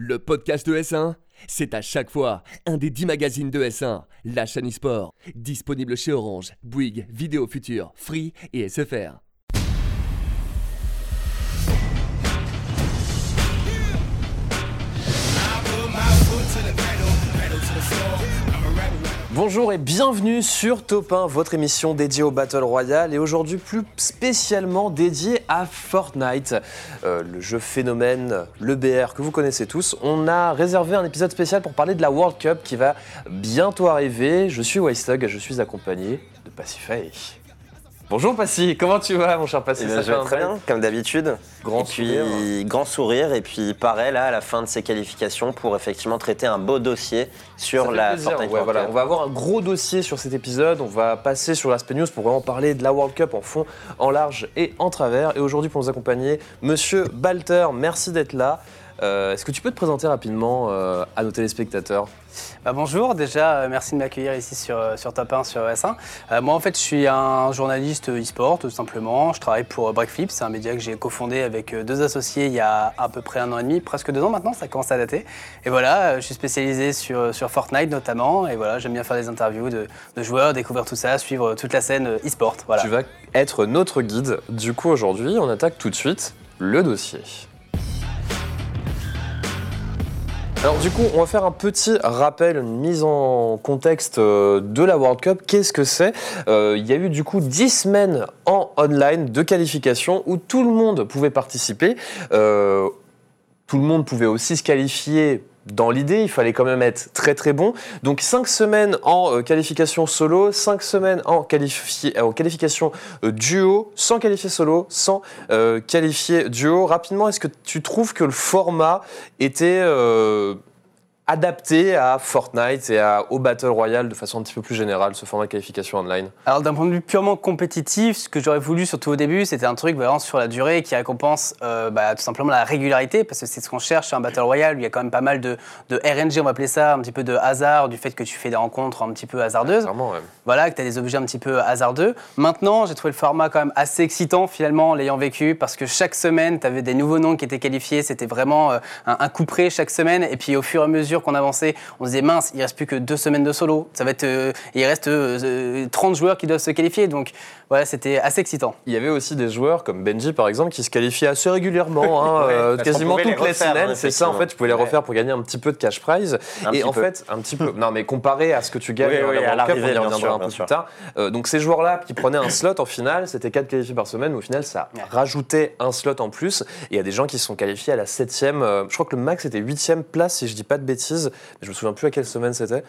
Le podcast de S1, c'est à chaque fois un des 10 magazines de S1, la chaîne e-sport, disponible chez Orange, Bouygues, Vidéo Future, Free et SFR. Bonjour et bienvenue sur Top 1, votre émission dédiée au Battle Royale et aujourd'hui plus spécialement dédiée à Fortnite, euh, le jeu phénomène, le BR que vous connaissez tous. On a réservé un épisode spécial pour parler de la World Cup qui va bientôt arriver. Je suis Wystog et je suis accompagné de Pacify. Bonjour Passy, comment tu vas mon cher Passy Eh bien, Ça je vais très bien, comme d'habitude. Grand et puis, sourire. grand sourire. Et puis, pareil, là, à la fin de ces qualifications, pour effectivement traiter un beau dossier sur la. Fortnite Ouais, voilà. On va avoir un gros dossier sur cet épisode. On va passer sur l'aspect news pour vraiment parler de la World Cup en fond, en large et en travers. Et aujourd'hui, pour nous accompagner, Monsieur Balter, merci d'être là. Euh, Est-ce que tu peux te présenter rapidement euh, à nos téléspectateurs Bah, bonjour, déjà euh, merci de m'accueillir ici sur, sur Top 1 sur S1. Euh, moi en fait je suis un journaliste e-sport tout simplement. Je travaille pour Breakflip, c'est un média que j'ai cofondé avec deux associés il y a à peu près un an et demi, presque deux ans maintenant, ça commence à dater. Et voilà, je suis spécialisé sur, sur Fortnite notamment et voilà, j'aime bien faire des interviews de, de joueurs, découvrir tout ça, suivre toute la scène e-sport. Voilà. Tu vas être notre guide. Du coup, aujourd'hui, on attaque tout de suite le dossier. Alors du coup, on va faire un petit rappel, une mise en contexte euh, de la World Cup. Qu'est-ce que c'est? Euh, Il y a eu du coup 10 semaines en online de qualification où tout le monde pouvait participer. Euh, tout le monde pouvait aussi se qualifier dans l'idée, il fallait quand même être très très bon. Donc 5 semaines en euh, qualification solo, 5 semaines en, euh, qualification euh, duo, sans qualifier solo, sans qualifier duo. Rapidement, est-ce que tu trouves que le format était adapté à Fortnite et à, au Battle Royale de façon un petit peu plus générale, ce format de qualification online Alors d'un point de vue purement compétitif, ce que j'aurais voulu surtout au début, c'était un truc vraiment sur la durée qui récompense euh, bah, tout simplement la régularité, parce que c'est ce qu'on cherche sur un Battle Royale, où il y a quand même pas mal de, de RNG, on va appeler ça, un petit peu de hasard, du fait que tu fais des rencontres un petit peu hasardeuses. Clairement, ouais. Voilà, que tu as des objets un petit peu hasardeux. Maintenant, j'ai trouvé le format quand même assez excitant finalement, l'ayant vécu, parce que chaque semaine, tu avais des nouveaux noms qui étaient qualifiés. C'était vraiment euh, un, un coup près chaque semaine. Et puis au fur et à mesure qu'on avançait, on se disait mince, il reste plus que deux semaines de solo. Ça va être, euh, il reste euh, euh, 30 joueurs qui doivent se qualifier. Donc voilà, c'était assez excitant. Il y avait aussi des joueurs comme Benji par exemple qui se qualifiaient assez régulièrement, hein, euh, quasiment les toutes les semaines. hein, c'est ça en fait, tu pouvais les refaire pour gagner un petit peu de cash prize. Un et en peu. fait, un petit peu. Non mais comparé à ce que tu gagnes Oui, dans oui, la à Cup, on y reviendra un peu plus tard. Euh, donc ces joueurs-là qui prenaient un slot en finale, c'était 4 qualifiés par semaine, mais au final ça Ouais. rajoutait un slot en plus. Et il y a des gens qui se sont qualifiés à la 7ème, euh, je crois que le max était 8ème place si je dis pas de bêtises, mais je me souviens plus à quelle semaine c'était.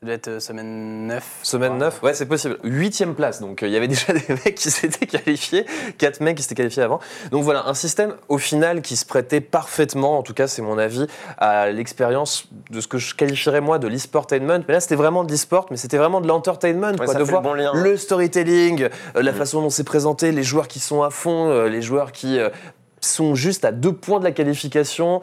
Ça doit être euh, semaine 9. Semaine 9, ouais, c'est possible. Huitième place, donc euh, il y avait déjà des mecs qui s'étaient qualifiés, quatre mecs qui s'étaient qualifiés avant. Donc voilà, un système au final qui se prêtait parfaitement, en tout cas c'est mon avis, à l'expérience de ce que je qualifierais moi de l'e-sportainment. Mais là c'était vraiment de l'e-sport, mais c'était vraiment de l'entertainment, Ouais, quoi, de voir le bon lien. le storytelling, euh, la Mm. façon dont c'est présenté, les joueurs qui sont à fond, euh, les joueurs qui sont juste à deux points de la qualification.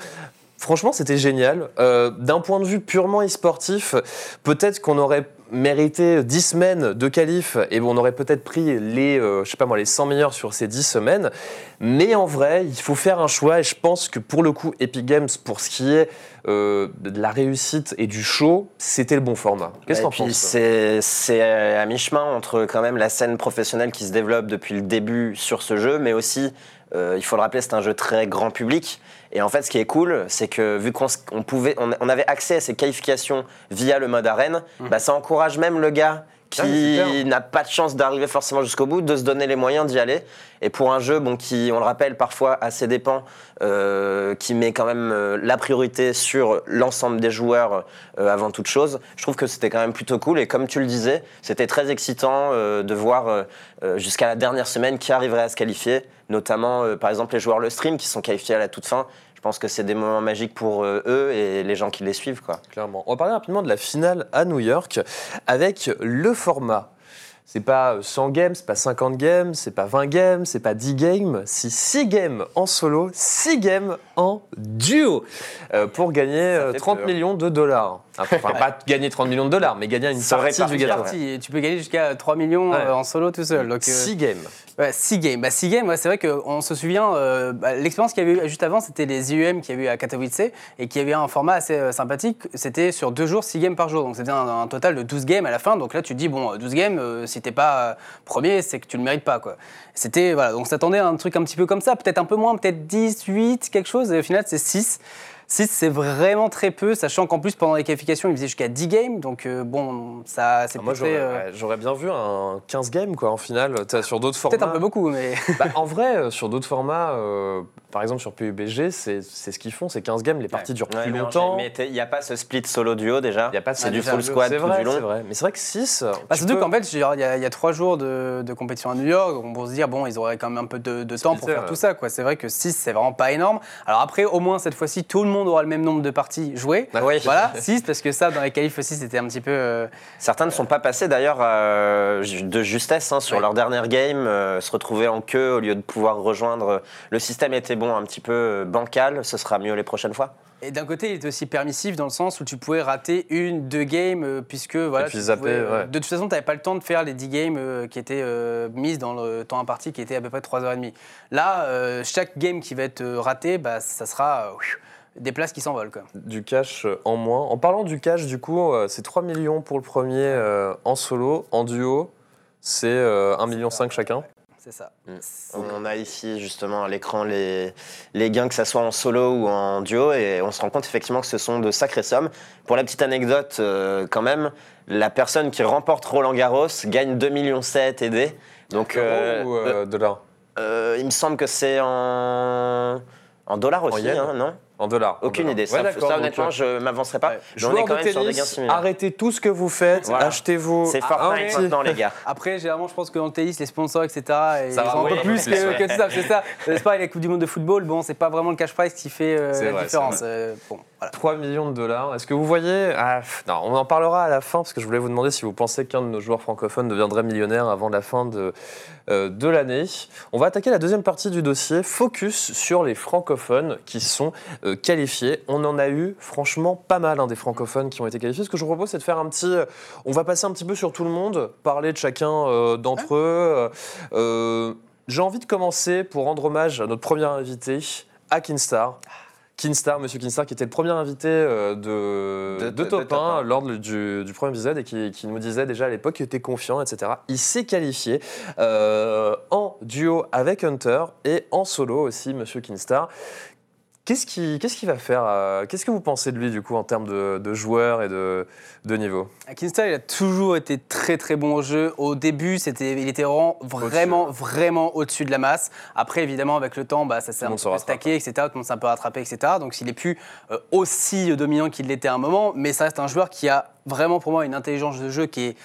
Franchement, c'était génial. Euh, D'un point de vue purement e-sportif, peut-être qu'on aurait mérité 10 semaines de qualif et on aurait peut-être pris les, euh, je sais pas moi, les 100 meilleurs sur ces 10 semaines. Mais en vrai, il faut faire un choix et je pense que pour le coup, Epic Games, pour ce qui est euh, de la réussite et du show, c'était le bon format. Qu'est-ce que Et t'en puis penses c'est c'est à mi-chemin entre quand même la scène professionnelle qui se développe depuis le début sur ce jeu, mais aussi, euh, il faut le rappeler, c'est un jeu très grand public. Et en fait, ce qui est cool, c'est que vu qu'on on pouvait, on, on avait accès à ces qualifications via le mode arène, bah, ça encourage même le gars qui clair. n'a pas de chance d'arriver forcément jusqu'au bout, de se donner les moyens d'y aller. Et pour un jeu, bon, qui, on le rappelle, parfois à ses dépens, euh, qui met quand même euh, la priorité sur l'ensemble des joueurs euh, avant toute chose, je trouve que c'était quand même plutôt cool. Et comme tu le disais, c'était très excitant de voir jusqu'à la dernière semaine qui arriverait à se qualifier, notamment par exemple les joueurs le stream qui sont qualifiés à la toute fin. Je pense que c'est des moments magiques pour euh, eux et les gens qui les suivent. Quoi. Clairement. On va parler rapidement de la finale à New York avec le format. C'est pas 100 games, c'est pas 50 games, c'est pas 20 games, c'est pas 10 games, c'est 6 games en solo, 6 games en duo euh, pour gagner euh, fait 30 peur. millions de dollars. Enfin, pas gagner 30 millions de dollars, mais gagner une Ça partie du gâteau. ouais. Tu peux gagner jusqu'à 3 millions Ouais. euh, en solo tout seul. Donc, euh, 6 games. Ouais, 6 games. Bah, 6 games, ouais, c'est vrai qu'on se souvient, euh, bah, l'expérience qu'il y avait eu juste avant, c'était les IEM qu'il y avait eu à Katowice et qui avait un format assez euh, sympathique. C'était sur 2 jours, 6 games par jour. Donc c'était un, un total de 12 games à la fin. Donc là, tu te dis, bon, 12 games, euh, si t'es pas premier, c'est que tu le mérites pas. quoi. C'était, voilà, donc s'attendait à un truc un petit peu comme ça, peut-être un peu moins, peut-être 10, 8, quelque chose. Et au final, c'est 6. 6, c'est vraiment très peu, sachant qu'en plus, pendant les qualifications, il faisait jusqu'à 10 games. Donc, euh, bon, ça, c'est Ah, Moi, peut-être j'aurais euh, ouais, j'aurais bien vu un 15 games, quoi, en finale. Sur d'autres formats. peut-être un peu beaucoup, mais. Bah, en vrai, euh, sur d'autres formats, euh, par exemple sur PUBG, c'est c'est ce qu'ils font, c'est 15 games, les parties durent plus longtemps. Mais il n'y a pas ce split solo duo déjà. Il n'y a pas de C'est du full squad C'est tout vrai, du long. vrai. Mais c'est vrai que 6. Bah, surtout qu'en fait, il y, a- il y a trois jours de, de compétition à New York, on peut se dire, bon, ils auraient quand même un peu de, de temps pour faire ouais. tout ça. quoi. C'est vrai que 6, c'est vraiment pas énorme. Alors après, au moins, cette fois-ci, tout le monde aura le même nombre de parties jouées. Oui. Voilà, 6, parce que ça, dans les qualifs aussi, c'était un petit peu... euh, Certains ne sont pas passés d'ailleurs euh, de justesse hein, sur Ouais. leur dernière game, euh, se retrouver en queue au lieu de pouvoir rejoindre. Le système était bon, un petit peu euh, bancal, ce sera mieux les prochaines fois. Et d'un côté, il était aussi permissif dans le sens où tu pouvais rater une, deux games, euh, puisque voilà, Et puis tu zapper, pouvais, euh, ouais. de toute façon, tu n'avais pas le temps de faire les 10 games euh, qui étaient euh, mises dans le temps imparti, qui était à peu près 3h30. Là, euh, chaque game qui va être euh, raté, bah, ça sera euh, des places qui s'envolent. quoi. Du cash en moins. En parlant du cash, du coup, euh, c'est 3 millions pour le premier euh, en solo. En duo, c'est euh, 1,5 million chacun. C'est ça. Mm. On a ici justement à l'écran les, les gains, que ce soit en solo ou en duo, et on se rend compte effectivement que ce sont de sacrées sommes. Pour la petite anecdote, euh, quand même, la personne qui remporte Roland Garros gagne 2,7 millions aidés. Donc, euh, Euros ou euh, dollars? Euh, il me semble que c'est en, en dollars aussi, hein, non? En dollars. en Aucune dollars. idée. Ça, honnêtement, je m'avancerai pas. Ouais. Mais on est Joueurs quand de même sur des gains tennis, similaires. arrêtez tout ce que vous faites, Voilà. achetez-vous. C'est Fortnite maintenant, les gars. Après, généralement, je pense que dans le tennis, les sponsors, etc., ils Ça va, ont un oui, peu plus plus, que, ouais. que tout ça. C'est ça. C'est pas la Coupe du Monde de football, bon, c'est pas vraiment le cash prize qui fait euh, la vrai, différence. Euh, bon, voilà. 3 millions de dollars. Est-ce que vous voyez ah, Non, on en parlera à la fin parce que je voulais vous demander si vous pensez qu'un de nos joueurs francophones deviendrait millionnaire avant la fin de, euh, de l'année. On va attaquer la deuxième partie du dossier. Focus sur les francophones qui sont euh, qualifiés. On en a eu franchement pas mal hein, des francophones qui ont été qualifiés. Ce que je vous propose, c'est de faire un petit. euh, On va passer un petit peu sur tout le monde, parler de chacun euh, d'entre eux. Euh, J'ai envie de commencer pour rendre hommage à notre premier invité, à Kinstar. Kinstar, Monsieur Kinstar, qui était le premier invité euh, de, De- de de- Top de Top 1 1. lors du, du premier épisode et qui, qui nous disait déjà à l'époque qu'il était confiant, etc. Il s'est qualifié euh, en duo avec Hunter et en solo aussi, Monsieur Kinstar. Qu'est-ce qu'il va faire euh, Qu'est-ce que vous pensez de lui, du coup, en termes de, de joueur et de, de niveau? Kinstar, il a toujours été très très bon au jeu. Au début, c'était, il était vraiment, vraiment, vraiment au-dessus de la masse. Après, évidemment, avec le temps, bah, ça s'est un peu stacké, etc. Tout le monde s'est un peu rattrapé, etc. Donc, s'il est plus euh, aussi dominant qu'il l'était à un moment, mais ça reste un joueur qui a vraiment pour moi une intelligence de jeu qui est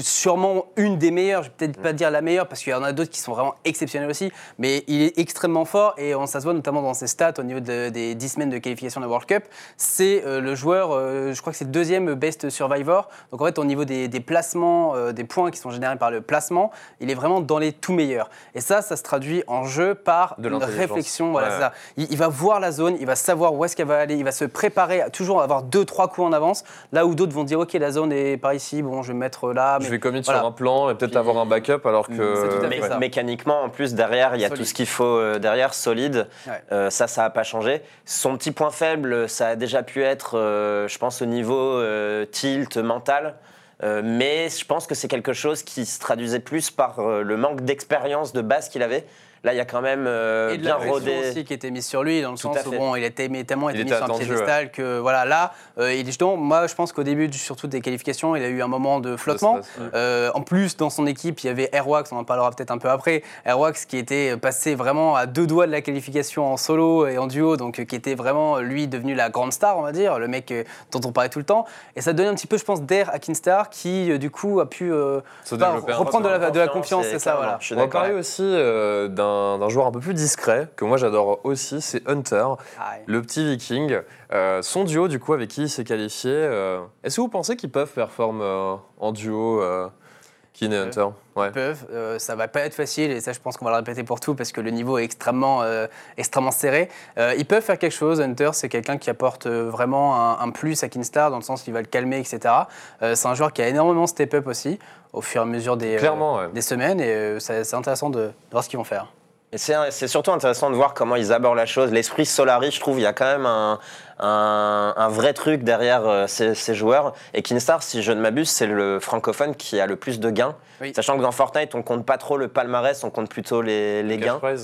sûrement une des meilleures, je vais peut-être pas dire la meilleure parce qu'il y en a d'autres qui sont vraiment exceptionnels aussi, mais il est extrêmement fort et on, ça se voit notamment dans ses stats au niveau de- des 10 semaines de qualification de World Cup. C'est euh, le joueur, euh, je crois que c'est le deuxième best survivor. Donc en fait, au niveau des, des placements, euh, des points qui sont générés par le placement, il est vraiment dans les tout meilleurs. Et ça, ça se traduit en jeu par De une réflexion. Voilà, Ouais. c'est ça. Il, il va voir la zone, il va savoir où est-ce qu'elle va aller, il va se préparer à toujours avoir deux, trois coups en avance. Là où d'autres vont dire, ok, la zone est par ici, bon, je vais me mettre là. Je mais- vais commit voilà. sur un plan et peut-être avoir un backup alors que. Mé- ça. mécaniquement, en plus, derrière, il y a Solide. tout ce qu'il faut euh, derrière, solide. Ouais. Euh, ça, ça n'a pas changé. Son petit point faible, ça a déjà pu être, euh, je pense, au niveau euh, tilt mental. Euh, mais je pense que c'est quelque chose qui se traduisait plus par euh, le manque d'expérience de base qu'il avait. Là, il y a quand même euh, et de bien la pression rodé. aussi qui était mise sur lui, dans le Tout sens où bon, il était mais tellement Il été mis était sur un piédestal que voilà, là, euh, il est justement, moi je pense qu'au début surtout des qualifications, il a eu un moment de flottement. stress, ouais. Euh, en plus, dans son équipe, il y avait Airwax, on en parlera peut-être un peu après. Airwax qui était passé vraiment à deux doigts de la qualification en solo et en duo, donc euh, qui était vraiment lui devenu la grande star, on va dire, le mec euh, dont on parlait tout le temps. Et ça donnait un petit peu, je pense, d'air à Kinstar qui euh, du coup a pu euh, Se pas, développer un reprendre de la, de la Confiance, c'est ça, voilà. je suis On va d'accord. parler aussi euh, d'un d'un joueur un peu plus discret, que moi j'adore aussi, c'est Hunter, Ah le petit viking. Euh, son duo, du coup, avec qui il s'est qualifié, euh, est-ce que vous pensez qu'ils peuvent performer euh, en duo euh, Kin et Hunter? Ouais. Ils peuvent. Ça va pas être facile et ça, je pense qu'on va le répéter pour tout parce que le niveau est extrêmement, extrêmement serré. Ils peuvent faire quelque chose. Hunter, c'est quelqu'un qui apporte vraiment un, un plus à Kinstar dans le sens qu'il va le calmer, etc. C'est un joueur qui a énormément step up aussi au fur et à mesure des, euh, ouais. des semaines et euh, c'est c'est intéressant de, de voir ce qu'ils vont faire. C'est surtout intéressant de voir comment ils abordent la chose. L'esprit Solari, je trouve, il y a quand même un, un, un vrai truc derrière euh, ces, ces joueurs. Et Kinstar, si je ne m'abuse, c'est le francophone qui a le plus de gains. Oui. Sachant que dans Fortnite, on compte pas trop le palmarès, on compte plutôt les, les gains. ouais.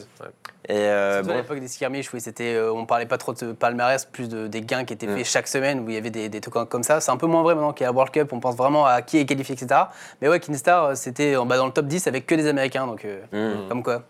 Et euh, Surtout à bon, l'époque des skirmishes, oui, c'était, euh, on parlait pas trop de palmarès, plus de, des gains qui étaient Mm. faits chaque semaine, où il y avait des, des trucs comme ça. C'est un peu moins vrai maintenant qu'il y a la World Cup, on pense vraiment à qui est qualifié, etc. Mais ouais, Kinstar, euh, c'était bas dans le top 10 avec que des Américains, donc euh, hmm. comme quoi.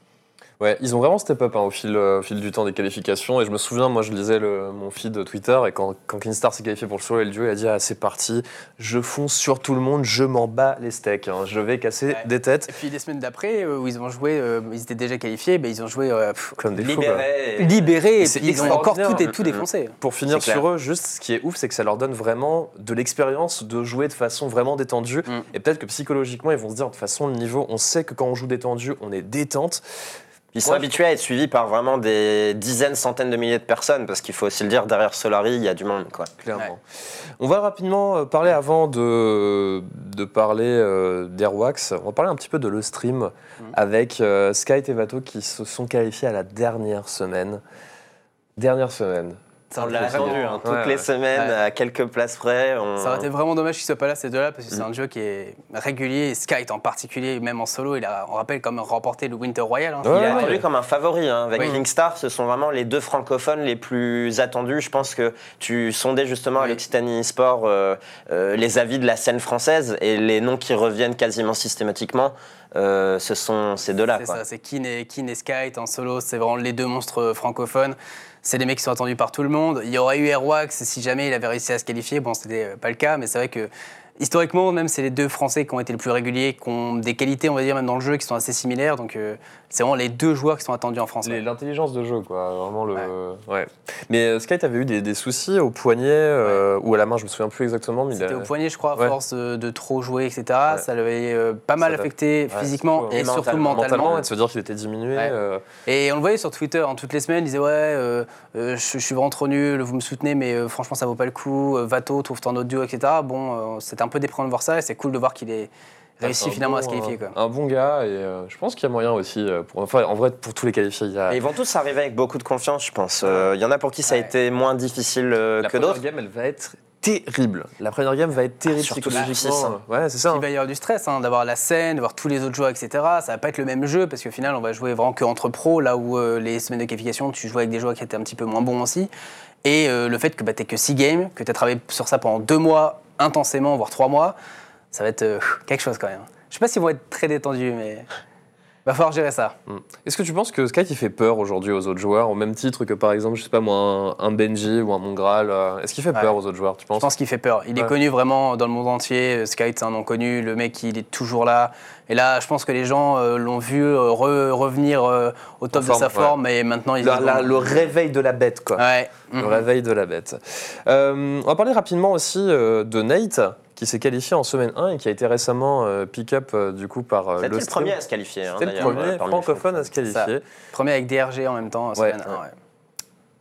Ouais, ils ont vraiment step up hein, au, fil, euh, au fil du temps des qualifications. Et je me souviens, moi, je lisais le- mon feed Twitter et quand, quand Kinstar s'est qualifié pour le solo et le duo, il a dit ah, c'est parti, je fonce sur tout le monde, je m'en bats les steaks, hein, je vais casser Ouais. des têtes Et puis les semaines d'après, euh, où ils ont joué, euh, ils étaient déjà qualifiés, ben, ils ont joué euh, pff, comme des fous. quoi. libérés. libérés, et ils ont encore tout, et tout défoncé. Pour finir clair. sur eux, juste ce qui est ouf, c'est que ça leur donne vraiment de l'expérience de jouer de façon vraiment détendue. Mm. Et peut-être que psychologiquement, ils vont se dire de toute façon, le niveau, on sait que quand on joue détendu, on est détente. Ils sont habitués à être suivis par vraiment des dizaines, centaines de milliers de personnes, parce qu'il faut aussi le dire, derrière Solari, il y a du monde. Quoi. Clairement. Ouais. On va rapidement euh, parler avant de, de parler euh, d'Airwax. On va parler un petit peu de le stream Mhm. avec euh, Sky et Vato qui se sont qualifiés à la dernière semaine. Dernière semaine. Ça On aurait l'a été attendu vraiment- hein, toutes Ouais, les ouais. semaines, Ouais. à quelques places près. on- Ça aurait été vraiment dommage qu'ils soient pas là ces deux-là parce que c'est Mm. un jeu qui est régulier et Skype en particulier, même en solo, il a, on rappelle, comme remporté le Winter Royal. hein. Ouais, Il est ouais. attendu comme un favori. hein. Avec Oui. Kingstar, ce sont vraiment les deux francophones les plus attendus. Je pense que tu sondais justement à Oui. l'Occitanie Sport euh, euh, les avis de la scène française et les noms qui reviennent quasiment systématiquement, euh, ce sont ces deux-là. C'est ça, c'est Keen et, Keen et Skype en solo, c'est vraiment les deux monstres francophones. C'est des mecs qui sont attendus par tout le monde. Il y aurait eu Airwax si jamais il avait réussi à se qualifier. Bon, c'était euh, pas le cas, mais c'est vrai que historiquement, même, c'est les deux Français qui ont été le plus réguliers, qui ont des qualités, on va dire, même dans le jeu, qui sont assez similaires. Donc, euh, c'est vraiment les deux joueurs qui sont attendus en France. L'intelligence de jeu, quoi. Vraiment le. Ouais. Mais euh, Sky avait eu des, des soucis au poignet euh, ou à la main, je me souviens plus exactement. Mais C'était a- au poignet, je crois, à Ouais. force de, trop jouer, etc. Ça l'avait euh, pas mal affecté physiquement et surtout Mentalement. mentalement. Et de se dire qu'il était diminué. Et on le voyait sur Twitter, hein, toutes les semaines, il disait Ouais, je, je suis vraiment trop nul, vous me soutenez, mais franchement, ça vaut pas le coup. Vato, trouve ton audio, etc. Bon, c'était un peu déprimant de voir ça, et c'est cool de voir qu'il ait réussi finalement à se qualifier. Quoi. Un bon gars, et euh, je pense qu'il y a moyen aussi. euh, pour- enfin, en vrai, pour tous les qualifiés, il y a. Et ils vont tous arriver avec beaucoup de confiance, je pense. Euh, Il y en a pour qui ça a Ouais. été moins difficile euh, La que première d'autres. game, elle va être terrible. La première game va être terrible surtout psychologiquement. la six, Ouais, c'est ça. Il va y avoir du stress, hein, d'avoir la scène, de voir tous les autres joueurs, etc. Ça va pas être le même jeu, parce qu'au final, on va jouer vraiment que entre pros, là où euh, les semaines de qualification, tu jouais avec des joueurs qui étaient un petit peu moins bons aussi. Et euh, le fait que bah, tu que 6 games, que tu as travaillé sur ça pendant 2 mois intensément, voire 3 mois, ça va être euh, quelque chose quand même. Je sais pas s'ils vont être très détendus, mais va falloir gérer ça. Mm. Est-ce que tu penses que Sky il fait peur aujourd'hui aux autres joueurs, au même titre que par exemple, je sais pas moi, un, Benji ou un Mongral euh, Est-ce qu'il fait Ouais. peur aux autres joueurs, tu Je penses pense qu'il fait peur. Il est connu vraiment dans le monde entier. Sky, c'est un nom connu. Le mec, il est toujours là. Et là, je pense que les gens euh, l'ont vu euh, re- revenir euh, au top de sa forme, ouais. Et maintenant, il La- la- Le réveil de la bête, quoi. Ouais. Le réveil de la bête. Euh, on va parler rapidement aussi euh, de Nate, qui s'est qualifié en semaine 1 et qui a été récemment euh, pick-up euh, du coup par euh, C'était le, stream. premier à se qualifier. hein, C'était le premier francophone à se qualifier. Premier avec DRG en même temps, Ouais, semaine ouais. 1, ouais.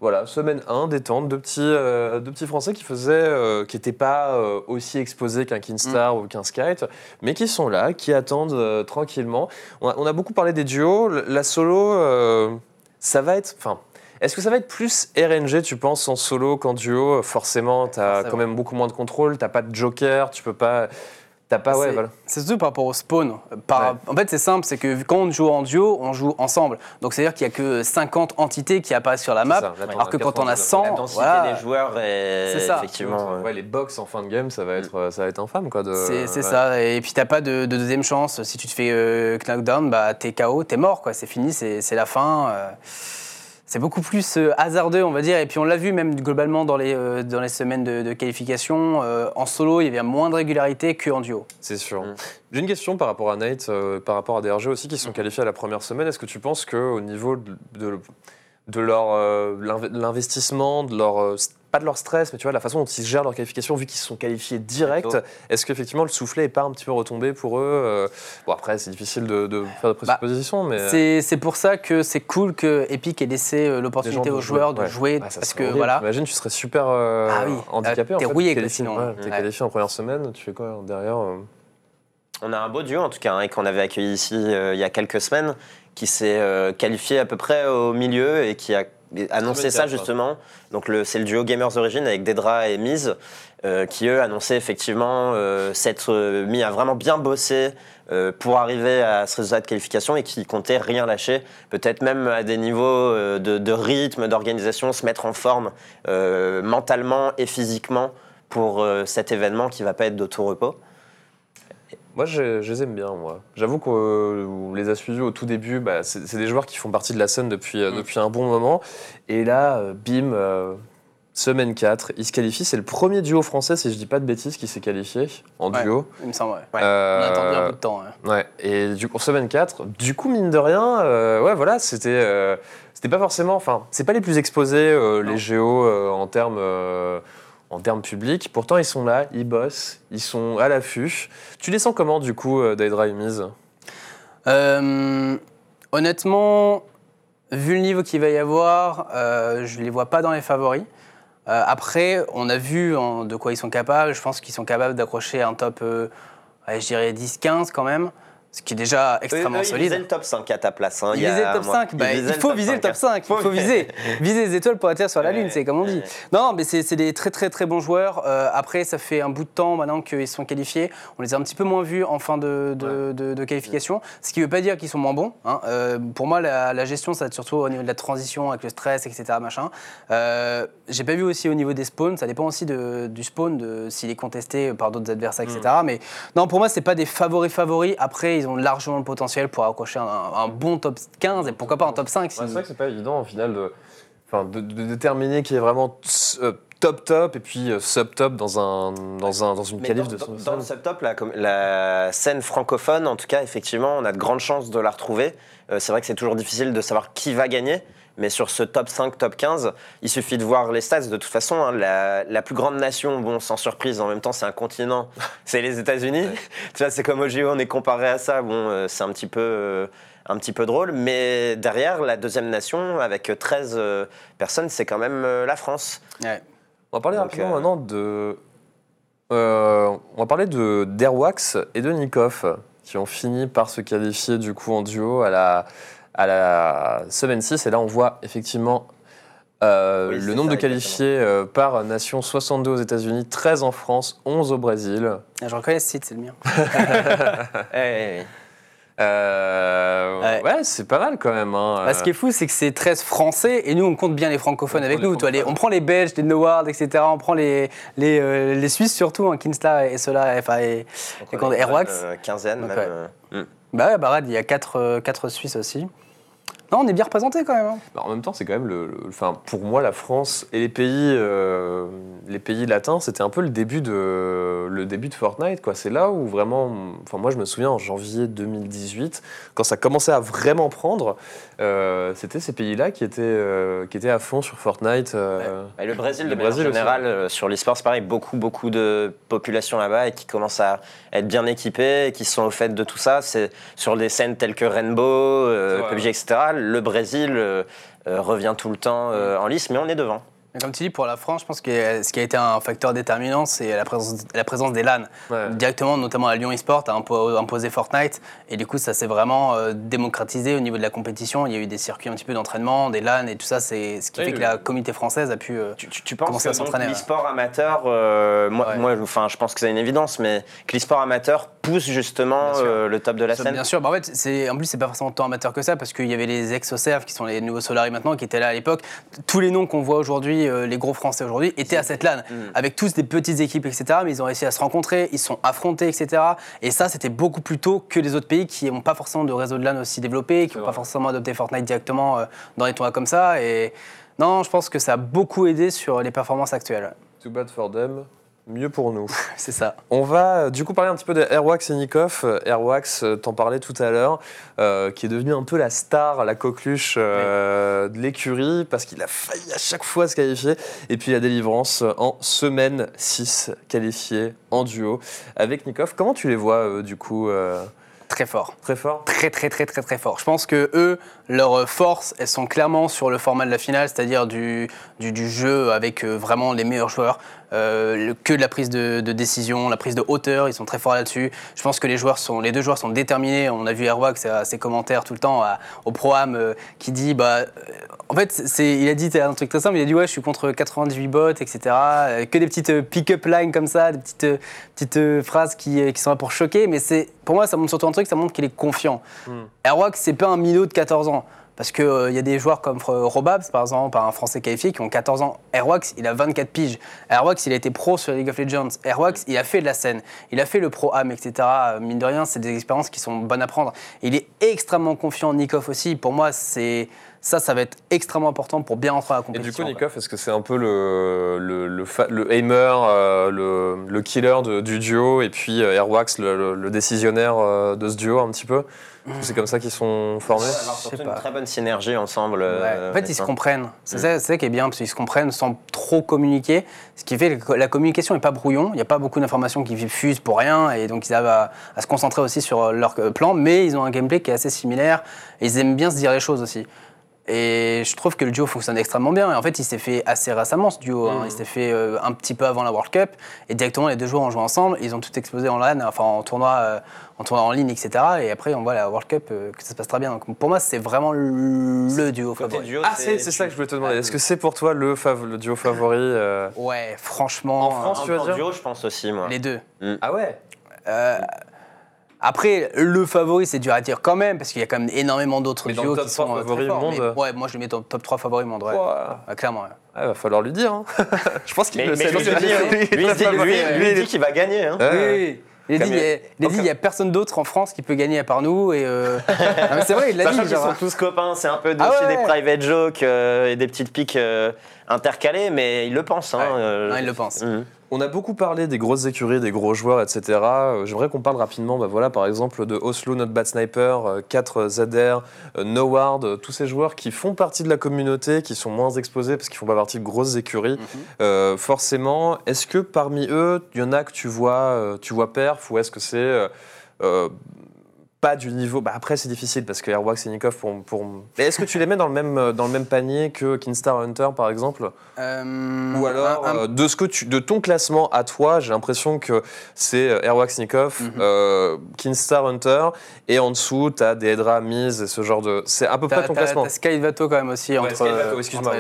Voilà, semaine 1, détente, deux petits, euh, deux petits Français qui faisaient, euh, qui n'étaient pas euh, aussi exposés qu'un Kinstar ou qu'un Skype, mais qui sont là, qui attendent euh, tranquillement. On a, on a beaucoup parlé des duos, la solo, euh, ça va être, enfin, est-ce que ça va être plus RNG, tu penses, en solo qu'en duo? Forcément, tu as quand même beaucoup moins de contrôle, t'as pas de joker, tu peux pas, t'as pas, ouais, C'est- voilà. C'est surtout par rapport au spawn. Par- Ouais. En fait, c'est simple, c'est que quand on joue en duo, on joue ensemble. Donc, c'est-à-dire qu'il n'y a que 50 entités qui apparaissent sur la map, ça, là, t'en alors que quand on a 99. 100, La densité voilà, des joueurs est C'est ça. effectivement. euh, Ouais, les box en fin de game, ça va être, euh, ça va être infâme, quoi. de- c'est ça. Et puis, t'as pas de, de deuxième chance. Si tu te fais euh, knockdown, bah, t'es KO, t'es mort, quoi. C'est fini, c'est c'est la fin. euh. C'est beaucoup plus euh, hasardeux, on va dire. Et puis, on l'a vu même globalement dans les, euh, dans les semaines de, de qualification. euh, en solo, il y avait moins de régularité qu'en duo. C'est sûr. Mm. J'ai une question par rapport à Nate, euh, par rapport à DRG aussi, qui sont qualifiés à la première semaine. Est-ce que tu penses qu'au niveau de, de, de leur euh, l'inve- l'investissement, de leur, euh, pas de leur stress, mais tu vois, la façon dont ils gèrent leur qualification, vu qu'ils se sont qualifiés direct, est-ce qu'effectivement le soufflet est pas un petit peu retombé pour eux euh, Bon, après, c'est difficile de, de faire de Bah, présuppositions, mais. euh, C'est c'est pour ça que c'est cool que Epic ait laissé euh, l'opportunité aux joueurs de ouais. jouer Ah, ça parce que horrible. voilà. Imagine, tu serais super euh, Ah oui. handicapé. Ah, t'es en fait, rouillé, qualifié, sinon. ouais, t'es Ouais. qualifié en première semaine, tu fais quoi derrière euh, On a un beau duo en tout cas, hein, et qu'on avait accueilli ici euh, il y a quelques semaines, qui s'est euh, qualifié à peu près au milieu et qui a annoncé Semaine ça justement. Donc le- c'est le duo Gamers Origin avec Dedra et Miz, euh, qui eux annonçaient effectivement euh, s'être euh, mis à vraiment bien bosser euh, pour arriver à ce résultat de qualification et qui comptaient rien lâcher, peut-être même à des niveaux de, de rythme, d'organisation, se mettre en forme mentalement et physiquement pour cet événement qui va pas être d'auto-repos. Moi, je, je les aime bien, moi. J'avoue qu'on les a suivis au tout début. Bah, c'est c'est des joueurs qui font partie de la scène depuis, euh, Mm. depuis un bon moment. Et là, euh, bim, euh, semaine 4, ils se qualifient. C'est le premier duo français, si je dis pas de bêtises, qui s'est qualifié en Ouais. duo. Il me semble, ouais. Ouais. Euh, On a attendu un peu de temps. ouais. Ouais, et du coup, semaine 4, du coup, mine de rien, euh, ouais, voilà, c'était euh, c'était pas forcément, enfin, c'est pas les plus exposés, euh, les géos, euh, en termes euh, en termes publics. Pourtant, ils sont là, ils bossent, ils sont à l'affût. Tu les sens comment, du coup, euh, Daedra et Miz Euh, honnêtement, vu le niveau qu'il va y avoir, euh, je ne les vois pas dans les favoris. Après, on a vu de quoi ils sont capables. Je pense qu'ils sont capables d'accrocher un top, je dirais 10-15 quand même, ce qui est déjà extrêmement Eux, eux, Ils solide. visaient le top 5 à ta place. hein, Il le top un mois. 5, Ils bah, visaient il faut viser le top 5, il faut viser. Viser les étoiles pour atterrir sur la Lune, c'est comme on dit. Non, mais c'est des très très très bons joueurs. Euh, après, ça fait un bout de temps maintenant qu'ils sont qualifiés. On les a un petit peu moins vus en fin de, de, de- de qualification, ce qui ne veut pas dire qu'ils sont moins bons. hein. Euh, pour moi, la, la gestion, ça va être surtout au niveau de la transition avec le stress, etc. Machin. Euh, J'ai pas vu aussi au niveau des spawns, ça dépend aussi du spawn, de s'il est contesté par d'autres adversaires, etc. Mais non, pour moi, c'est pas des favoris favoris. Après, ils ont largement le potentiel pour accrocher un, un bon top 15 et pourquoi pas un top 5. si- Ouais, c'est vrai que c'est pas évident, au final, de, enfin, de, de déterminer qui est vraiment euh, top top et puis euh, sub top dans, un, dans, un, dans une Mais qualif dans, de dans- son dans le subtop, la, com- la scène francophone, en tout cas, effectivement, on a de grandes chances de la retrouver. Euh, c'est vrai que c'est toujours difficile de savoir qui va gagner, mais sur ce top 5, top 15, il suffit de voir les stats. De toute façon, hein, la, la plus grande nation, bon, sans surprise, en même temps, c'est un continent, c'est les États-Unis. tu vois, c'est comme au JO, on est comparé à ça. Bon, euh, c'est un petit peu. euh, un petit peu drôle, mais derrière, la deuxième nation, avec 13 euh, personnes, c'est quand même la France. Ouais. On va parler Donc, rapidement euh, maintenant de. euh, on va parler de d'Airwax et de Nikov qui ont fini par se qualifier du coup en duo à la, à la semaine 6. Et là, on voit effectivement euh, Oui, le nombre ça, de qualifiés euh, par nation 62 aux États-Unis, 13 en France, 11 au Brésil. Ah, Je reconnais ce site, c'est le mien. Euh, Ouais. ouais, c'est pas mal quand même. hein. Bah, ce qui est fou, c'est que c'est 13 français et nous, on compte bien les francophones On avec nous. Toi, les- francophones. on prend les Belges, les Noward, etc. On prend les, les, euh, les Suisses surtout, hein, Kinsla et cela. Enfin, et- Et est Airwax euh, quinzaine, Donc, même. ouais. hmm. bah ouais, Barad, il y a 4 quatre, Suisses aussi. Non, on est bien représentés quand même. hein. Bah, en même temps, c'est quand même le, enfin, pour moi, la France et les pays, euh, les pays latins, c'était un peu le début de, le début de Fortnite, quoi. C'est là où vraiment, enfin, moi, je me souviens en janvier 2018, quand ça commençait à vraiment prendre, euh, c'était ces pays-là qui étaient, euh, qui étaient à fond sur Fortnite. euh, Et le Brésil, Le Brésil aussi. générale, euh, sur l'e-sport, c'est pareil, beaucoup, beaucoup de population là-bas et qui commencent à être bien équipés, et qui sont au fait de tout ça. C'est sur des scènes telles que Rainbow, euh, PUBG, etc. Le Brésil euh, euh, revient tout le temps euh, en lice, mais on est devant. Comme tu dis, pour la France, je pense que ce qui a été un facteur déterminant, c'est la présence, la présence des LAN. ouais. Directement, notamment à Lyon eSport, a impo- imposé Fortnite. Et du coup, ça s'est vraiment euh, démocratisé au niveau de la compétition. Il y a eu des circuits un petit peu d'entraînement, des LAN et tout ça. C'est ce qui Oui, fait que la communauté française a pu. euh, Tu, tu- tu penses Commencer à que donc, s'entraîner, l'e-sport amateur, euh, moi, Ouais. moi, enfin, je pense que c'est une évidence, mais que l'e-sport amateur pousse justement euh, le top de la scène Bien sûr, bah en fait, c'est en plus c'est pas forcément tant amateur que ça parce qu'il y avait les ex-Ocerf qui sont les nouveaux Solari maintenant qui étaient là à l'époque. Tous les noms qu'on voit aujourd'hui, euh, les gros Français aujourd'hui, étaient à cette LAN Mm. avec tous des petites équipes, etc. Mais ils ont réussi à se rencontrer, ils se sont affrontés, etc. Et ça, c'était beaucoup plus tôt que les autres pays qui n'ont pas forcément de réseau de LAN aussi développé, qui n'ont pas forcément adopté Fortnite directement euh, dans les tournois comme ça. Et non, je pense que ça a beaucoup aidé sur les performances actuelles. Too bad for them. Mieux pour nous. C'est ça. On va euh, du coup parler un petit peu de Airwax et Nikoff. Euh, Airwax, euh, t'en parlais tout à l'heure, euh, qui est devenu un peu la star, la coqueluche euh, de l'écurie, parce qu'il a failli à chaque fois se qualifier. Et puis la délivrance en semaine 6, qualifié en duo avec Nikoff. Comment tu les vois euh, du coup Très fort. Très fort? Très, très, très, très, très fort. Je pense que eux, leurs forces, elles sont clairement sur le format de la finale, c'est-à-dire du, du, du jeu avec vraiment les meilleurs joueurs. Euh, que de la prise de, de décision, la prise de hauteur, ils sont très forts là-dessus. Je pense que les joueurs sont, les deux joueurs sont déterminés. On a vu à ses commentaires tout le temps à- au pro-am euh, qui dit, bah, euh, en fait, c'est, il a dit un truc très simple. Il a dit ouais, je suis contre 98 bots, etc. Euh, que des petites pick-up lines comme ça, des petites, petites phrases qui, qui sont là pour choquer. Mais c'est, pour moi, ça montre surtout un truc, ça montre qu'il est confiant. Airwax, c'est pas un minot de 14 ans. Parce qu'il y a des joueurs comme Fr- Robabs, par exemple, un Français qualifié, qui ont 14 ans. Airwax, il a 24 piges. Airwax, il a été pro sur League of Legends. Airwax, il a fait de la scène. Il a fait le pro-am, etc. Euh, Mine de rien, c'est des expériences qui sont bonnes à prendre. Il est extrêmement confiant, Nikov aussi. Pour moi, c'est ça, ça va être extrêmement important pour bien rentrer à la Et compétition. du coup. Nikoff, est-ce que c'est un peu le, le, le, aimer, euh, le, le killer de- du duo, et puis euh, Airwax, le, le- le décisionnaire euh, de ce duo un petit peu? Que C'est comme ça qu'ils sont formés? Je surtout une très bonne synergie ensemble. Ouais. euh, en fait, ils se comprennent. C'est Mm. ça, c'est ça qui est bien, parce qu'ils se comprennent sans trop communiquer. Ce qui fait que la communication n'est pas brouillon. Il n'y a pas beaucoup d'informations qui fusent pour rien. Et donc, ils arrivent à, à se concentrer aussi sur leur plan. Mais ils ont un gameplay qui est assez similaire. Et ils aiment bien se dire les choses aussi. Et je trouve que le duo fonctionne extrêmement bien. Et en fait, il s'est fait assez récemment, ce duo. hein. Mhm. Il s'est fait euh, un petit peu avant la World Cup. Et directement, les deux joueurs ont joué ensemble. Ils ont tout explosé en LAN, enfin en tournoi, euh, en tournoi en ligne, etc. Et après, on voit la World Cup euh, que ça se passe très bien. Donc, pour moi, c'est vraiment le, duo favori. duo, Ah, c'est c'est ça que je voulais te demander. Est-ce que c'est pour toi le, fav- le duo favori euh Ouais, franchement. En France, En tu veux en dire duo, je pense aussi, moi. Les deux. Ah ouais? Euh, après, le favori, c'est dur à dire quand même, parce qu'il y a quand même énormément d'autres duos le top qui sont 3 euh, très favoris forts. monde, Mais euh. ouais, moi, je le mets dans le top 3 favoris monde, ouais. Ouais, clairement. ouais. Ah, va falloir lui dire. hein. je pense qu'il le sait. lui, lui, il dit, favori. qu'il va gagner. hein. Oui, oui. Il a dit, il y a- il- il a personne d'autre en France qui peut gagner à part nous. Et euh... mais c'est vrai, il l'a Sachant dit. qu'ils genre. sont tous copains, c'est un peu Ah ouais. des private jokes euh, et des petites piques euh, intercalées, mais il le pense. Hein, Ouais. euh, Non, il le pense. mhm. On a beaucoup parlé des grosses écuries, des gros joueurs, etc. Euh, J'aimerais qu'on parle rapidement, bah voilà, par exemple, de Oslo, Not Bad Sniper, euh, 4 ZR, euh, Noward, euh, tous ces joueurs qui font partie de la communauté, qui sont moins exposés parce qu'ils font pas partie de grosses écuries. Mhm. Euh, forcément, est-ce que parmi eux, il y en a que tu vois, euh, tu vois perf, ou est-ce que c'est euh, euh, pas du niveau bah Après, c'est difficile parce que Airwax et Nikov pour. pour... Est-ce que tu les mets dans le même, euh, dans le même panier que Kinstar Hunter, par exemple? Euh, ou alors, un- un- euh, de, ce que tu, de ton classement à toi, j'ai l'impression que c'est Airwax Nikov, Mhm. euh, Kinstar Hunter, et en dessous, tu as des Edra Miz et ce genre de. C'est à peu près ton classement. T'as Sky Vato quand même aussi Ouais, entre, excuse-moi.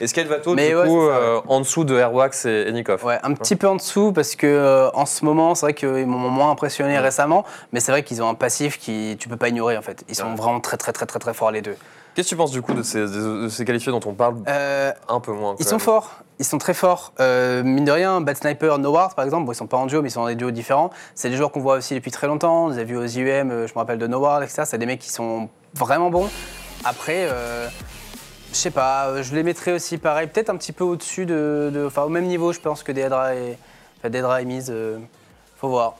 Et Sky Vato, Mais du ouais, coup, c'est ça, ouais. en dessous de Airwax et, et Nikov. Ouais, un petit peu en dessous parce que en ce moment, c'est vrai qu'ils m'ont moins impressionné récemment, mais c'est vrai qu'ils ont un passif qui tu peux pas ignorer en fait. Ils sont Ouais. vraiment très très très très très forts les deux. Qu'est-ce que tu penses du coup de ces, de- de ces qualifiés dont on parle Euh, un peu moins ils sont forts, ils sont très forts. Euh, mine de rien, Bad Sniper, No Wars par exemple, bon, ils sont pas en duo, mais ils sont dans des duos différents. C'est des joueurs qu'on voit aussi depuis très longtemps. On les a vus aux IUM, euh, je me rappelle de No Wars, etc. C'est des mecs qui sont vraiment bons. Après, euh, je sais pas, je les mettrais aussi pareil, peut-être un petit peu au-dessus de, de- enfin au même niveau, je pense que Deadra et, enfin, et Miz. euh, faut voir.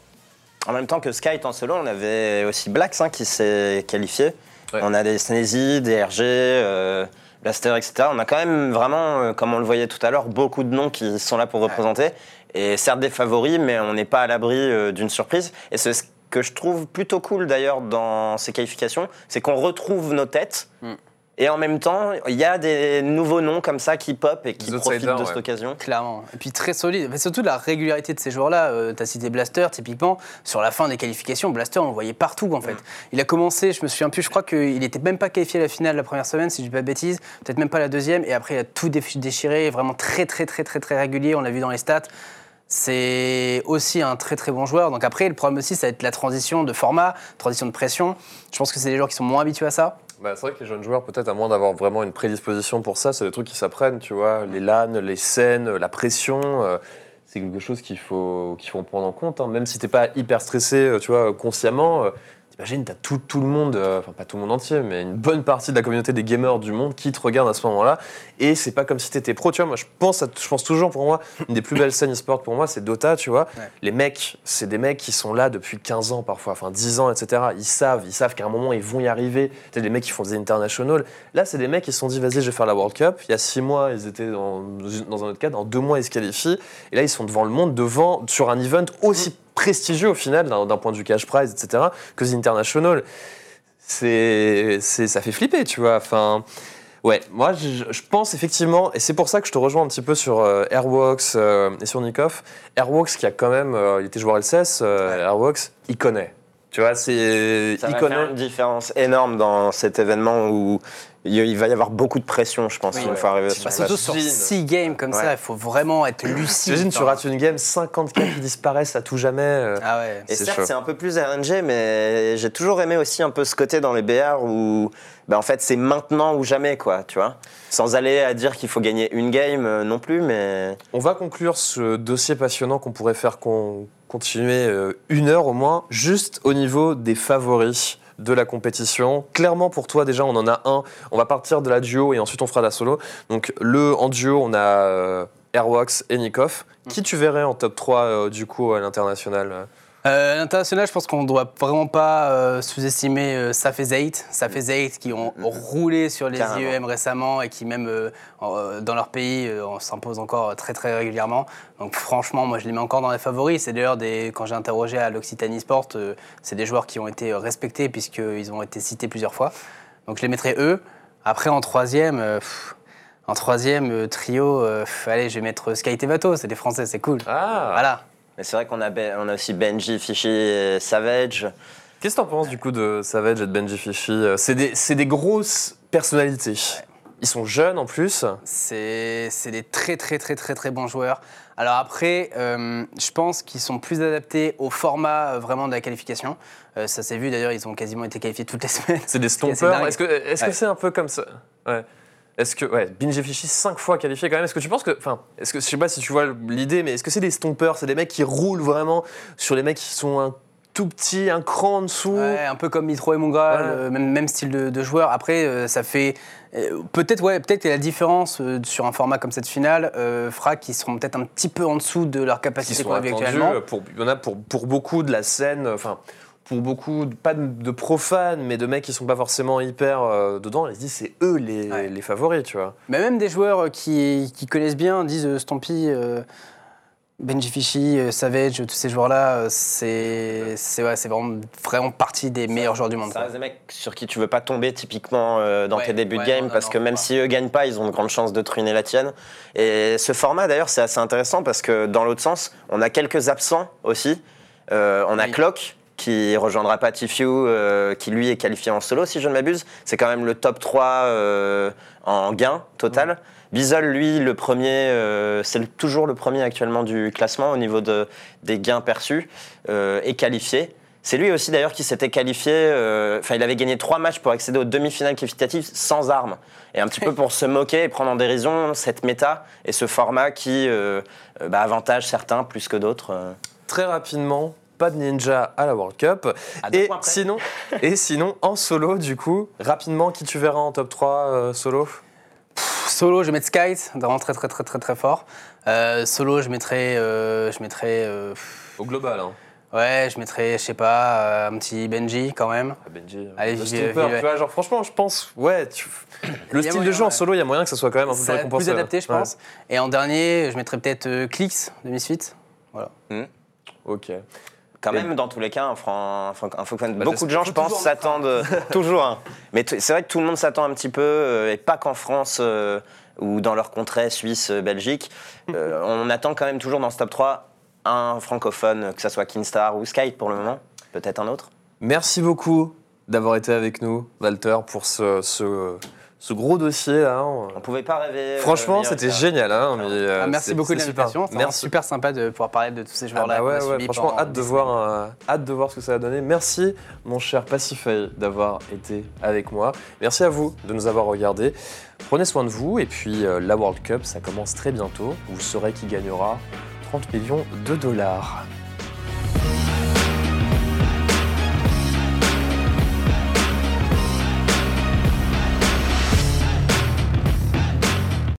En même temps que Sky en solo, on avait aussi Blacks hein, qui s'est qualifié. Ouais. On a des Sneezy, des RG, euh, Blaster, etc. On a quand même vraiment, euh, comme on le voyait tout à l'heure, beaucoup de noms qui sont là pour représenter. Et certes des favoris, mais on n'est pas à l'abri euh, d'une surprise. Et c'est ce que je trouve plutôt cool d'ailleurs dans ces qualifications, c'est qu'on retrouve nos têtes. Mm. Et en même temps, il y a des nouveaux noms comme ça qui pop et qui Des profitent outsiders, de ouais. cette occasion. Clairement. Et puis très solide. Mais surtout la régularité de ces joueurs-là. Euh, tu as cité Blaster, typiquement. Sur la fin des qualifications, Blaster, on le voyait partout, en fait. Il a commencé, je me souviens plus, je crois qu'il n'était même pas qualifié à la finale la première semaine, si je dis pas de bêtises. Peut-être même pas la deuxième. Et après, il a tout déchiré. Vraiment très, très, très, très, très régulier. On l'a vu dans les stats. C'est aussi un très très bon joueur. Donc après, le problème aussi, ça va être la transition de format, transition de pression. Je pense que c'est des joueurs qui sont moins habitués à ça. Bah, c'est vrai que les jeunes joueurs, peut-être à moins d'avoir vraiment une prédisposition pour ça, c'est des trucs qui s'apprennent, tu vois. Les LAN, les scènes, la pression, euh, c'est quelque chose qu'il faut, qu'il faut prendre en compte. hein. Même si t'es pas hyper stressé, euh, tu vois, consciemment, euh, T'imagines, t'as tout, tout le monde, euh, enfin pas tout le monde entier, mais une bonne partie de la communauté des gamers du monde qui te regarde à ce moment-là. Et c'est pas comme si t'étais pro, tu vois. Moi, je pense, à- je pense toujours pour moi, une des plus belles scènes e-sport pour moi, c'est Dota, tu vois. Ouais. Les mecs, c'est des mecs qui sont là depuis 15 ans parfois, enfin 10 ans, etc. Ils savent, ils savent qu'à un moment, ils vont y arriver. C'est des mecs qui font des internationals. Là, c'est des mecs qui se sont dit, vas-y, je vais faire la World Cup. Il y a 6 mois, ils étaient dans, dans un autre cadre. En 2 mois, ils se qualifient. Et là, ils sont devant le monde, devant, sur un event aussi prestigieux au final, d'un point de vue cash prize, etc., que The International. C'est, ça fait flipper, tu vois. Enfin, ouais, moi, je, je pense effectivement, et c'est pour ça que je te rejoins un petit peu sur euh, Airworks euh, et sur Nikoff. Airworks, qui a quand même, euh, il était joueur LCS, euh, Airworks, il connaît. Tu vois, c'est, Ça il va connaît. faire une différence énorme dans cet événement où il va y avoir beaucoup de pression, je pense, Oui, une ouais. fois arrivé Bah, sur surtout sur T'imagines 6 games comme ça, il faut vraiment être lucide. T'imagines, tu rates une game, 50 cas qui disparaissent à tout jamais. euh. Ah ouais. Et C'est certes, chaud. c'est un peu plus RNG, mais j'ai toujours aimé aussi un peu ce côté dans les BR où, bah, en fait, c'est maintenant ou jamais, quoi, tu vois. Sans aller à dire qu'il faut gagner une game euh, non plus, mais On va conclure ce dossier passionnant qu'on pourrait faire con- continuer euh, une heure au moins, juste au niveau des favoris de la compétition. Clairement pour toi déjà on en a un, on va partir de la duo et ensuite on fera la solo. Donc le en duo on a euh, Airwax et Nikov. Qui tu verrais en top 3 euh, du coup à l'international euh à l'international, je pense qu'on ne doit vraiment pas euh, sous-estimer euh, Saf et Zayt. Saf et Zayt qui ont roulé sur les Carrément. IEM récemment et qui même euh, en- euh, dans leur pays on s'impose encore très très régulièrement. Donc franchement, moi je les mets encore dans les favoris. C'est d'ailleurs des quand j'ai interrogé à l'Occitanie Sport, c'est des joueurs qui ont été respectés puisqu'ils ont été cités plusieurs fois. Donc je les mettrai eux. Après en troisième. pff, en troisième trio, allez, je vais mettre Sky Tevato, c'est des Français, c'est cool. Ah Voilà. Mais c'est vrai qu'on a, Ben- on a aussi Benji, Fishy et Savage. Qu'est-ce que t'en penses du coup de Savage et de Benji Fishy C'est des, c'est des grosses personnalités. Ils sont jeunes en plus. C'est c'est des très très très très très bons joueurs. Alors après, euh, je pense qu'ils sont plus adaptés au format euh, vraiment de la qualification. Euh, ça s'est vu d'ailleurs, ils ont quasiment été qualifiés toutes les semaines. C'est des est dingue. Est-ce que est-ce que Ouais. c'est un peu comme ça? Ouais. Est-ce que ouais, Binge Fishy 5 fois qualifié quand même Est-ce que tu penses que enfin, est-ce que je sais pas si tu vois l'idée mais est-ce que c'est des stompers, c'est des mecs qui roulent vraiment sur les mecs qui sont un tout petit, un cran en dessous? Ouais, un peu comme Mitro et Ouais. euh, même, même style de, de joueur. Après, euh, ça fait euh, peut-être ouais, peut-être la différence sur un format comme cette finale fera qu'ils seront peut-être un petit peu en dessous de leur capacité qu'on a actuellement. pour il y en a pour pour beaucoup de la scène enfin pour beaucoup, pas de, de profanes, mais de mecs qui sont pas forcément hyper euh, dedans, ils se disent c'est eux les, Ouais. les favoris, tu vois. Mais même des joueurs euh, qui, qui connaissent bien disent euh, Stampy, euh, Benji Fishy, euh, Savage, tous ces joueurs-là, euh, c'est c'est ouais, c'est vraiment, vraiment partie des meilleurs joueurs du monde. Reste des mecs sur qui tu veux pas tomber typiquement euh, dans Ouais, tes débuts ouais, de game non, parce non, que même si eux gagnent pas, ils ont de grandes chances de truiner la tienne. Et ce format d'ailleurs c'est assez intéressant parce que dans l'autre sens, on a quelques absents aussi. Euh, on a Oui. Clock qui rejoindra pas Tfue, euh, qui lui est qualifié en solo si je ne m'abuse. C'est quand même le top 3 euh, en gain total. Bizol, lui, le premier, euh, c'est toujours le premier actuellement du classement au niveau de, des gains perçus, euh, est qualifié. C'est lui aussi d'ailleurs qui s'était qualifié, euh, enfin il avait gagné trois matchs pour accéder aux demi-finales qualificatives sans armes. Et un petit peu pour se moquer et prendre en dérision cette méta et ce format qui euh, bah, avantage certains plus que d'autres. Très rapidement, pas de ninja à la World Cup. Et sinon, et sinon, en solo, du coup, rapidement, qui tu verras en top 3 euh, solo? Pff, Solo, je vais mettre vraiment très très très très très fort. Euh, solo, je mettrais, euh, je mettrais, euh, pff, Au global, hein. ouais, je mettrais, je sais pas, euh, un petit Benji quand même. Ah, Benji, Allez, le tu vois, genre, franchement, je pense, ouais, tu- le style de jeu en solo, il y a moyen que ça soit quand même un peu Ça plus récompensé. plus adapté, je Ouais. pense. Et en dernier, je mettrais peut-être euh, Clix de Misfit. Ok. Quand même, dans tous les cas, un Fran- un Bah, beaucoup de gens, je pense, s'attendent euh, toujours. hein. Mais c'est vrai que tout le monde s'attend un petit peu, euh, et pas qu'en France euh, ou dans leur contrée, Suisse, Belgique. Euh, on attend quand même toujours dans ce top 3 un francophone, que ce soit Kinstar ou Skype pour le moment, peut-être un autre. Merci beaucoup d'avoir été avec nous, Walter, pour ce, ce, ce gros dossier là. hein. On pouvait pas rêver. euh, Franchement, c'était génial. Hein, mais, euh, Ah, merci beaucoup de l'invitation. C'était super sympa de pouvoir parler de tous ces Ah joueurs-là. bah qu'on a ouais, ouais, suivis franchement, hâte de, voir, euh, hâte de voir ce que ça va donner. Merci, mon cher Pacify, d'avoir été avec moi. Merci à vous de nous avoir regardés. Prenez soin de vous. Et puis, euh, la World Cup, ça commence très bientôt. Vous saurez qui gagnera 30 millions de dollars.